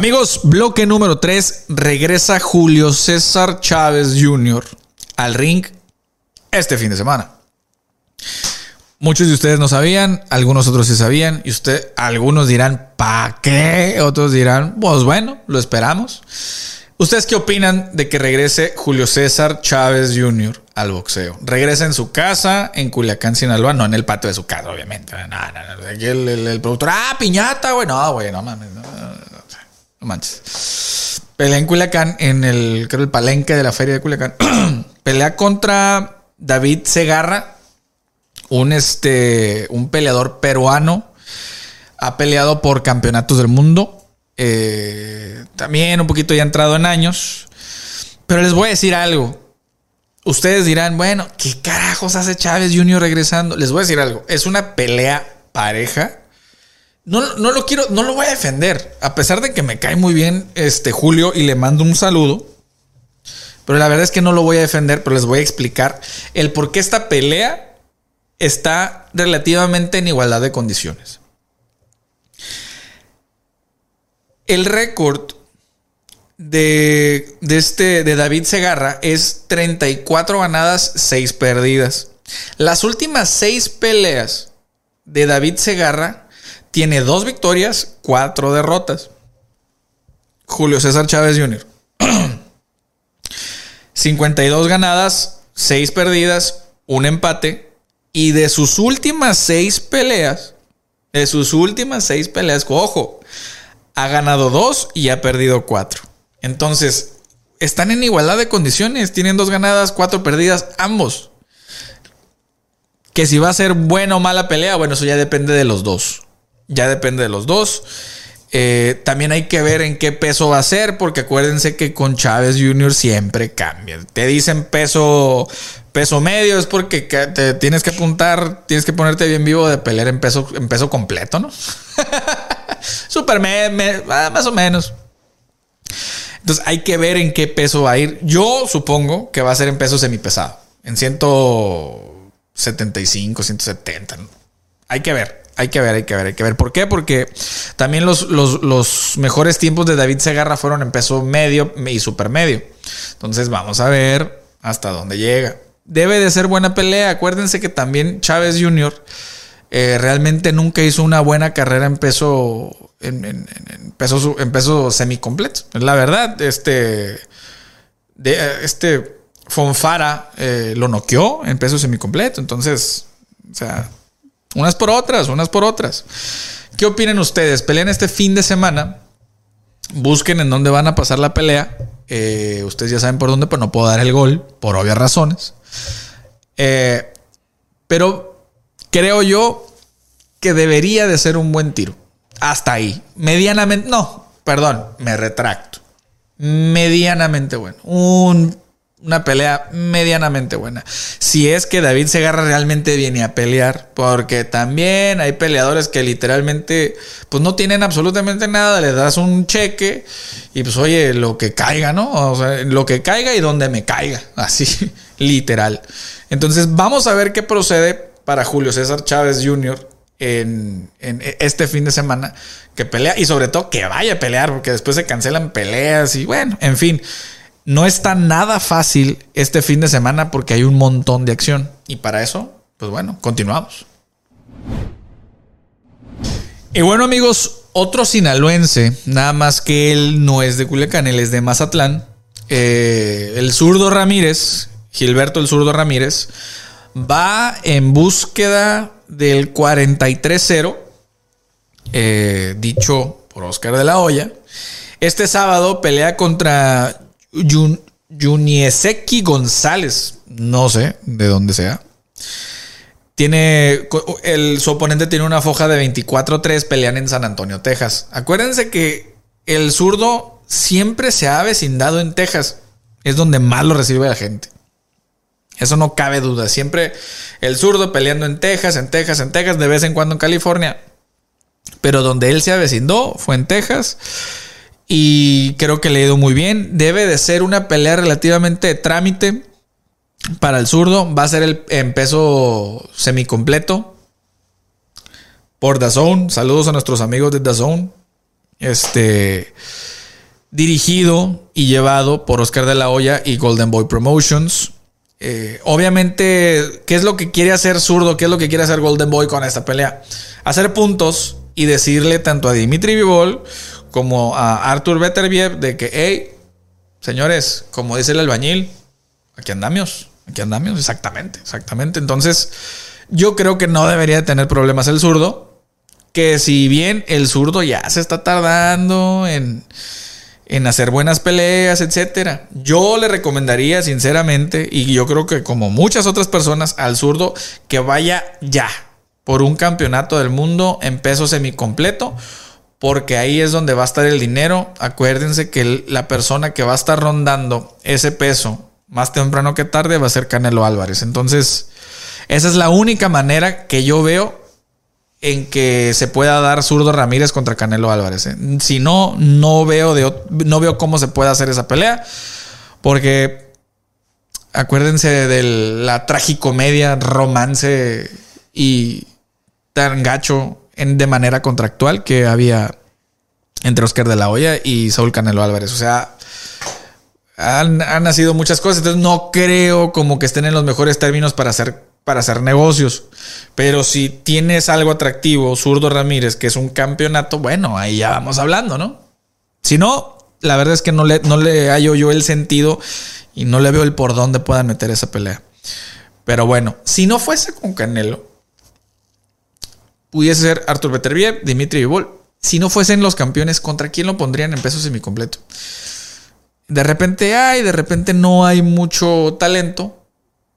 Amigos, bloque número 3. Regresa Julio César Chávez Jr. al ring este fin de semana. Muchos de ustedes no sabían, algunos otros sí sabían, y usted, algunos dirán, ¿para qué? Otros dirán, pues bueno, lo esperamos. ¿Ustedes qué opinan de que regrese Julio César Chávez Jr. al boxeo? Regresa en su casa, en Culiacán, Sinaloa, no en el patio de su casa, obviamente. No, el productor, ah, piñata, güey. No, güey, no mames. No, no, no manches. Pelea en Culiacán, en el, creo, el palenque de la feria de Culiacán. Pelea contra David Segarra, un, este, un peleador peruano. Ha peleado por campeonatos del mundo. Eh, también un poquito ya entrado en años. Pero les voy a decir algo. Ustedes dirán, bueno, ¿qué carajos hace Chávez Jr. regresando? Les voy a decir algo. Es una pelea pareja. No, no lo quiero, no lo voy a defender. A pesar de que me cae muy bien este Julio y le mando un saludo. Pero la verdad es que no lo voy a defender, pero les voy a explicar el por qué esta pelea está relativamente en igualdad de condiciones. El récord de, de, este, de David Segarra es 34 ganadas, 6 perdidas. Las últimas 6 peleas de David Segarra tiene 2 victorias, 4 derrotas. Julio César Chávez Jr. 52 ganadas, 6 perdidas, un empate. Y de sus últimas 6 peleas, de sus últimas 6 peleas, ojo, ha ganado 2 y ha perdido 4. Entonces, están en igualdad de condiciones. Tienen dos ganadas, cuatro perdidas, ambos. Que si va a ser buena o mala pelea, bueno, eso ya depende de los dos. Ya depende de los dos. Eh, también hay que ver en qué peso va a ser, porque acuérdense que con Chávez Jr. siempre cambia. Te dicen peso, peso medio, es porque te tienes que apuntar, tienes que ponerte bien vivo de pelear en peso, en peso completo, ¿no? Super, me, me, más o menos. Entonces hay que ver en qué peso va a ir. Yo supongo que va a ser en peso semipesado. En 175, 170. Hay que ver. Hay que ver, hay que ver, hay que ver. ¿Por qué? Porque también los, los, mejores tiempos de David Segarra fueron en peso medio y supermedio. Entonces vamos a ver hasta dónde llega. Debe de ser buena pelea. Acuérdense que también Chávez Jr. Eh, realmente nunca hizo una buena carrera en peso en, en, en peso. La verdad, este de, este Fonfara eh, lo noqueó en peso semicompleto. Entonces, o sea, unas por otras, unas por otras. ¿Qué opinan ustedes? Pelean este fin de semana. Busquen en dónde van a pasar la pelea. Eh, ustedes ya saben por dónde, pero no puedo dar el gol, por obvias razones. Eh, pero creo yo que debería de ser un buen tiro. Hasta ahí. Medianamente, no, perdón, me retracto. Medianamente bueno. Un, una pelea medianamente buena. Si es que David Segarra realmente viene a pelear, porque también hay peleadores que literalmente pues no tienen absolutamente nada, le das un cheque y pues oye, lo que caiga, ¿no? O sea, lo que caiga y donde me caiga, así, literal. Entonces vamos a ver qué procede para Julio César Chávez Jr. En, en, este fin de semana que pelea y sobre todo que vaya a pelear porque después se cancelan peleas y bueno, en fin, no está nada fácil este fin de semana porque hay un montón de acción y para eso, pues bueno, continuamos. Y bueno amigos, otro sinaloense, nada más que él no es de Culiacán, él es de Mazatlán, eh, el zurdo Ramírez, Gilberto el zurdo Ramírez, va en búsqueda del 43-0, eh, dicho por Oscar de la Hoya. Este sábado pelea contra Jun Junieseki González, no sé de dónde sea. Tiene el, su oponente tiene una foja de 24-3, pelean en San Antonio, Texas. Acuérdense que el zurdo siempre se ha vecindado en Texas. Es donde más lo recibe la gente. Eso no cabe duda. Siempre el zurdo peleando en Texas, en Texas, en Texas, de vez en cuando en California. Pero donde él se avecindó fue en Texas. Y creo que le ha ido muy bien. Debe de ser una pelea relativamente de trámite para el zurdo. Va a ser el en peso semicompleto. Por Dazón. Saludos a nuestros amigos de Dazón. Este dirigido y llevado por Oscar de la Hoya y Golden Boy Promotions. Eh, obviamente, ¿qué es lo que quiere hacer Zurdo? ¿Qué es lo que quiere hacer Golden Boy con esta pelea? Hacer puntos y decirle tanto a Dimitri Vivol como a Arthur Beterbiev de que, hey, señores, como dice el albañil, aquí andamos, aquí andamos, exactamente, exactamente. Entonces, yo creo que no debería tener problemas el zurdo. Que si bien el zurdo ya se está tardando en en hacer buenas peleas, etcétera. Yo le recomendaría sinceramente, y yo creo que como muchas otras personas, al zurdo que vaya ya por un campeonato del mundo en peso semicompleto, porque ahí es donde va a estar el dinero. Acuérdense que la persona que va a estar rondando ese peso más temprano que tarde va a ser Canelo Álvarez. Entonces, esa es la única manera que yo veo en que se pueda dar zurdo Ramírez contra Canelo Álvarez. ¿eh? Si no, no veo, de, no veo cómo se puede hacer esa pelea. Porque acuérdense de la tragicomedia, romance y tan gacho de manera contractual que había entre Oscar de la Hoya y Saúl Canelo Álvarez. O sea, han, han nacido muchas cosas. Entonces no creo como que estén en los mejores términos para hacer para hacer negocios. Pero si tienes algo atractivo, Zurdo Ramírez, que es un campeonato, bueno, ahí ya vamos hablando, ¿no? Si no, la verdad es que no le, no le hallo yo el sentido y no le veo el por dónde puedan meter esa pelea. Pero bueno, si no fuese con Canelo, pudiese ser Artur Beterbiev, Dimitri Vivol. Si no fuesen los campeones, ¿contra quién lo pondrían en peso semicompleto? De repente hay, de repente no hay mucho talento.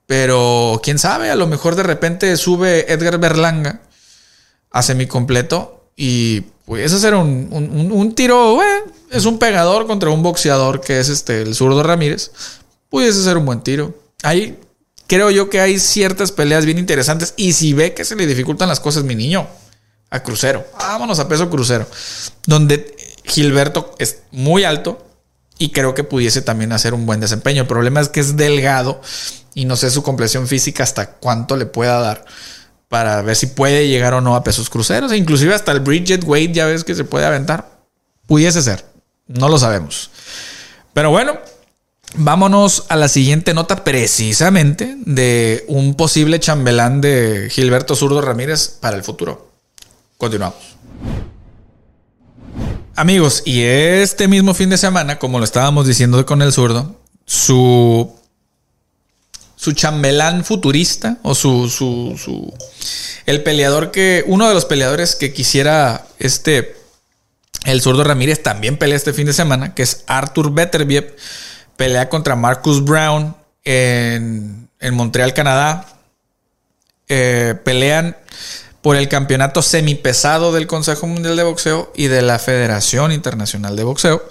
Pero quién sabe, a lo mejor de repente sube Edgar Berlanga a semicompleto y pudiese hacer un, un, tiro, es un pegador contra un boxeador que es este, el zurdo Ramírez. Pudiese ser un buen tiro. Ahí creo yo que hay ciertas peleas bien interesantes y si ve que se le dificultan las cosas, mi niño, a crucero, vámonos a peso crucero, donde Gilberto es muy alto y creo que pudiese también hacer un buen desempeño. El problema es que es delgado y no sé su complexión física hasta cuánto le pueda dar para ver si puede llegar o no a pesos cruceros. E inclusive hasta el Bridget Weight ya ves que se puede aventar. Pudiese ser. No lo sabemos. Pero bueno, vámonos a la siguiente nota precisamente de un posible chambelán de Gilberto Zurdo Ramírez para el futuro. Continuamos. Amigos, y este mismo fin de semana, como lo estábamos diciendo con el zurdo, su su chambelán futurista o su, su, su, el peleador que, uno de los peleadores que quisiera este, el zurdo Ramírez también pelea este fin de semana, que es Arthur Beterbiev, pelea contra Marcus Brown en, Montreal, Canadá. Eh, pelean por el campeonato semipesado del Consejo Mundial de Boxeo y de la Federación Internacional de Boxeo.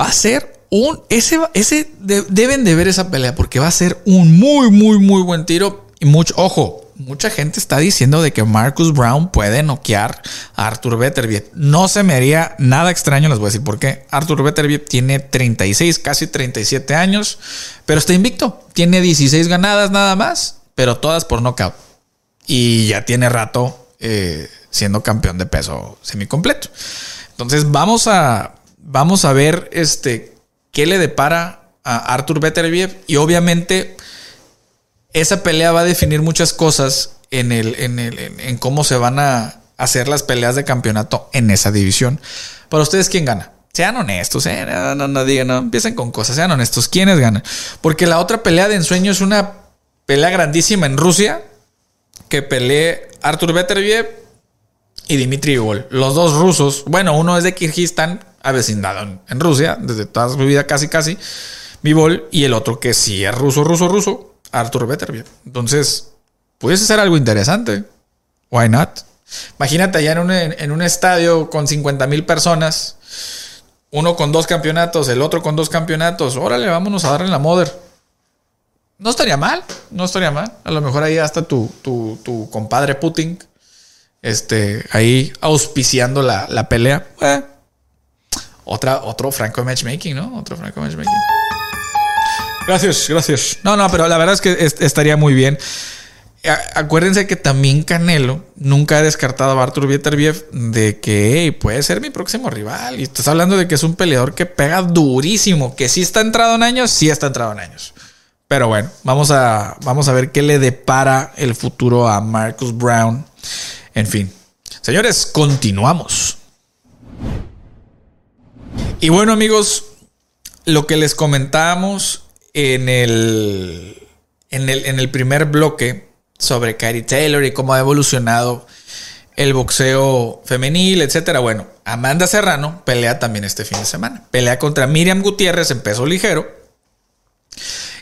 Va a ser un, ese, ese deben de ver esa pelea porque va a ser un muy, muy, muy buen tiro. Y mucho, ojo, mucha gente está diciendo de que Marcus Brown puede noquear a Arthur Beterbiev. No se me haría nada extraño, les voy a decir por qué. Arthur Beterbiev tiene 36, casi 37 años, pero está invicto. Tiene 16 ganadas nada más, pero todas por knockout. Y ya tiene rato eh, siendo campeón de peso semicompleto. Entonces vamos a, vamos a ver este qué le depara a Arthur Beterbiev y obviamente esa pelea va a definir muchas cosas en, el, en, el, en cómo se van a hacer las peleas de campeonato en esa división. Para ustedes, ¿quién gana? Sean honestos, ¿eh? no, no, digan, empiecen con cosas, sean honestos. ¿Quiénes ganan? Porque la otra pelea de ensueño es una pelea grandísima en Rusia que peleé Arthur Beterbiev y Dimitri Igor. Los dos rusos. Bueno, uno es de Kirguistán, avecindado en, Rusia, desde toda su vida casi casi, Bivol, y el otro que sí es ruso, ruso, ruso, Arthur Beterbiev. Entonces, puede ser algo interesante. Why not? Imagínate allá en un, en un estadio con 50 mil personas, uno con dos campeonatos, el otro con dos campeonatos. Órale, vámonos a darle la mother. No estaría mal, no estaría mal. A lo mejor ahí hasta tu, tu, tu compadre Putin, este, ahí auspiciando la, la pelea. Eh, otra, otro Franco Matchmaking, ¿no? Otro Franco Matchmaking. Gracias, gracias. No, no, pero la verdad es que estaría muy bien. acuérdense que también Canelo nunca ha descartado a Arthur Vieterbiev de que puede ser mi próximo rival. Y estás hablando de que es un peleador que pega durísimo, que sí está entrado en años, sí está entrado en años. Pero bueno, vamos a, vamos a ver qué le depara el futuro a Marcus Brown. En fin, señores, continuamos. Y bueno amigos, lo que les comentábamos en el, en el, en el primer bloque sobre Kyrie Taylor y cómo ha evolucionado el boxeo femenil, etcétera. Bueno, Amanda Serrano pelea también este fin de semana. Pelea contra Miriam Gutiérrez en peso ligero.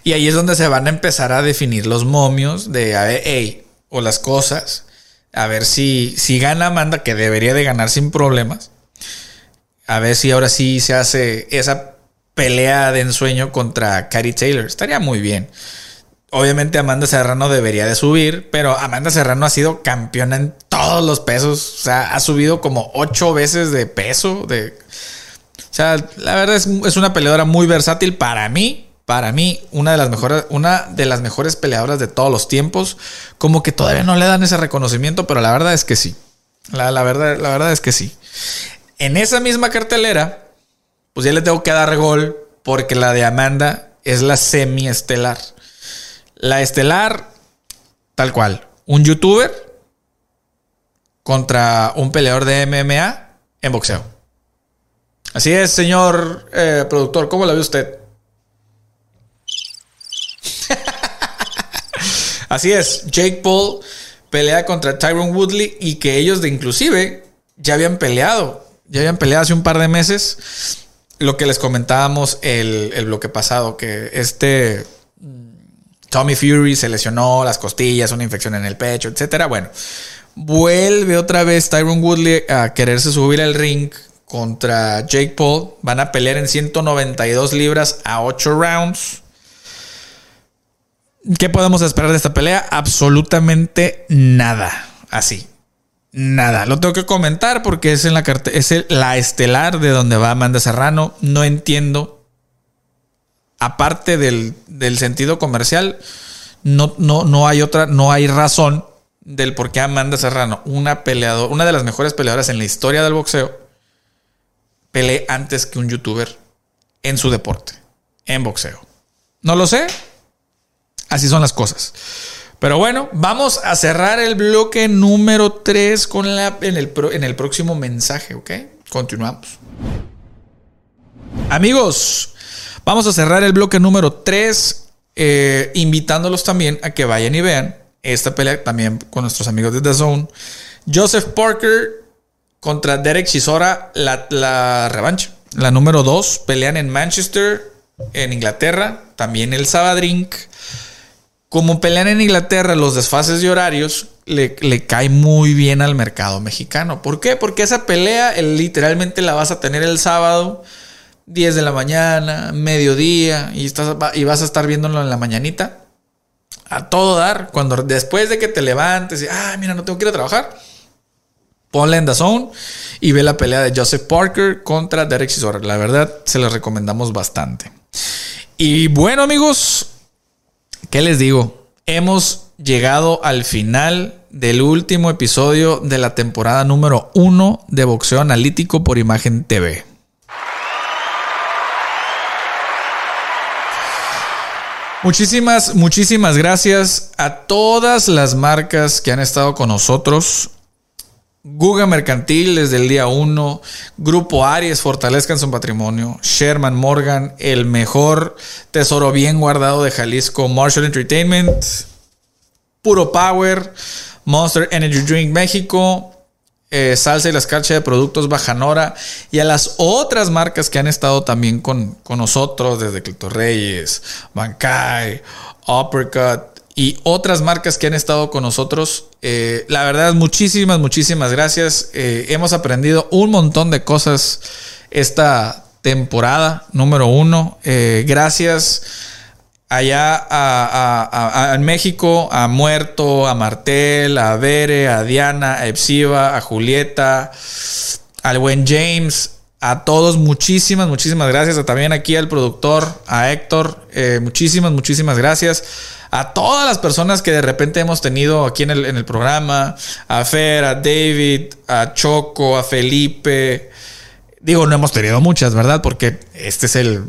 Y ahí es donde se van a empezar a definir los momios de hey, o las cosas. A ver si, si gana Amanda, que debería de ganar sin problemas. A ver si ahora sí se hace esa pelea de ensueño contra Kyrie Taylor. Estaría muy bien. Obviamente Amanda Serrano debería de subir, pero Amanda Serrano ha sido campeona en todos los pesos. O sea, ha subido como ocho veces de peso. De... O sea, la verdad es, es una peleadora muy versátil para mí. Para mí, una de las mejores, una de las mejores peleadoras de todos los tiempos. Como que todavía no le dan ese reconocimiento, pero la verdad es que sí. La, la verdad, la verdad es que sí. En esa misma cartelera, pues ya le tengo que dar gol porque la de Amanda es la semi-estelar. La estelar, tal cual, un youtuber contra un peleador de MMA en boxeo. Así es, señor eh, productor, ¿cómo la ve usted? Así es, Jake Paul pelea contra Tyron Woodley y que ellos de inclusive ya habían peleado, ya habían peleado hace un par de meses lo que les comentábamos el, el bloque pasado, que este Tommy Fury se lesionó las costillas, una infección en el pecho, etcétera. Bueno, vuelve otra vez Tyron Woodley a quererse subir al ring contra Jake Paul. Van a pelear en 192 libras a 8 rounds. ¿Qué podemos esperar de esta pelea? Absolutamente nada. Así. Nada, lo tengo que comentar porque es en la es la estelar de donde va Amanda Serrano. No entiendo. Aparte del, sentido comercial, no, no, no hay otra, no hay razón del por qué Amanda Serrano, una peleadora, una de las mejores peleadoras en la historia del boxeo, pelee antes que un youtuber en su deporte, en boxeo. No lo sé. Así son las cosas. Pero bueno, vamos a cerrar el bloque número 3 con la, en, el, en el próximo mensaje, ¿ok? Continuamos. Amigos, vamos a cerrar el bloque número 3, eh, invitándolos también a que vayan y vean esta pelea también con nuestros amigos de The Zone. Joseph Parker contra Derek Chisora, la, la revancha. La número 2, pelean en Manchester, en Inglaterra, también el Sabadrink. Como pelean en Inglaterra los desfases de horarios, le, cae muy bien al mercado mexicano. ¿Por qué? Porque esa pelea literalmente la vas a tener el sábado, 10 de la mañana, mediodía, y, estás, y vas a estar viéndolo en la mañanita. A todo dar, cuando después de que te levantes y, ah, mira, no tengo que ir a trabajar, ponle en Zone y ve la pelea de Joseph Parker contra Derek Chisora. La verdad, se les recomendamos bastante. Y bueno, amigos, ¿Qué les digo? Hemos llegado al final del último episodio de la temporada número uno de Boxeo Analítico por Imagen TV. Muchísimas, muchísimas gracias a todas las marcas que han estado con nosotros Guga Mercantil desde el día 1, Grupo Aries fortalezcan su patrimonio, Sherman Morgan, el mejor tesoro bien guardado de Jalisco, Marshall Entertainment, Puro Power, Monster Energy Drink México, eh, Salsa y las Carchas de Productos Bajanora y a las otras marcas que han estado también con, con nosotros, desde Clito Reyes, Bancay, Uppercut, y otras marcas que han estado con nosotros. Eh, la verdad, muchísimas, muchísimas gracias. Eh, hemos aprendido un montón de cosas esta temporada número uno. Eh, gracias allá a, en México, a Muerto, a Martel, a Bere, a Diana, a Epsiva, a Julieta, al buen James. A todos, muchísimas, muchísimas gracias. También aquí al productor, a Héctor, muchísimas, muchísimas gracias a todas las personas que de repente hemos tenido aquí en el, en el programa, a Fer, a David, a Choco, a Felipe. Digo, no hemos tenido muchas, ¿verdad? Porque este es el,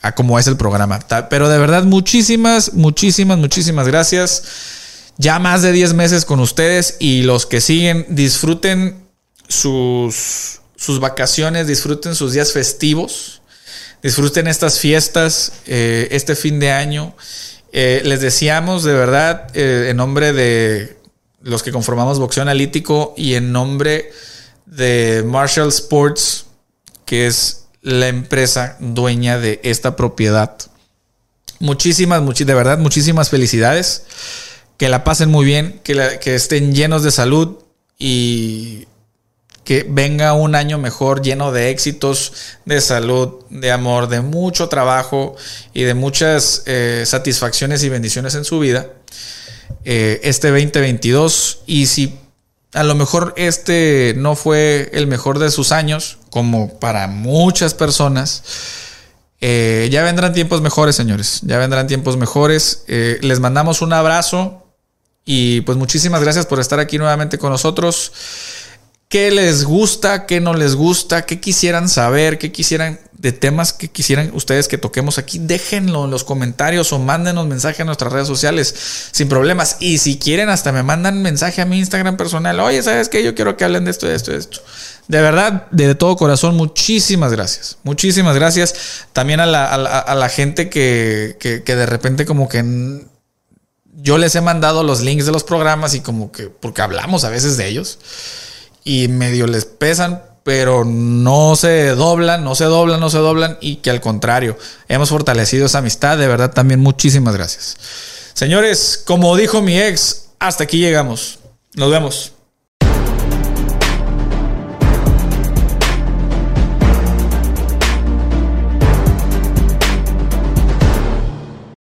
a cómo es el programa. Pero de verdad, muchísimas, muchísimas, muchísimas gracias. Ya más de 10 meses con ustedes y los que siguen, disfruten sus, sus vacaciones, disfruten sus días festivos, disfruten estas fiestas, eh, este fin de año. Eh, les deseamos de verdad, eh, en nombre de los que conformamos Boxeo Analítico y en nombre de Marshall Sports, que es la empresa dueña de esta propiedad. Muchísimas, de verdad, muchísimas felicidades. Que la pasen muy bien, que, que estén llenos de salud y que venga un año mejor, lleno de éxitos, de salud, de amor, de mucho trabajo y de muchas eh, satisfacciones y bendiciones en su vida. Eh, este 2022 y si a lo mejor este no fue el mejor de sus años, como para muchas personas, eh, ya vendrán tiempos mejores, señores. Ya vendrán tiempos mejores. les mandamos un abrazo y pues muchísimas gracias por estar aquí nuevamente con nosotros qué les gusta, qué no les gusta, qué quisieran saber, qué quisieran de temas que quisieran ustedes que toquemos aquí, déjenlo en los comentarios o mándenos mensaje a nuestras redes sociales sin problemas. Y si quieren, hasta me mandan mensaje a mi Instagram personal. Oye, ¿sabes qué? Yo quiero que hablen de esto, de esto, de esto. De verdad, de todo corazón, muchísimas gracias. Muchísimas gracias también a la, gente que, que de repente como que yo les he mandado los links de los programas y como que, porque hablamos a veces de ellos y medio les pesan, pero no se doblan, no se doblan, no se doblan y que al contrario, hemos fortalecido esa amistad. De verdad, también muchísimas gracias. Señores, como dijo mi ex, hasta aquí llegamos. Nos vemos.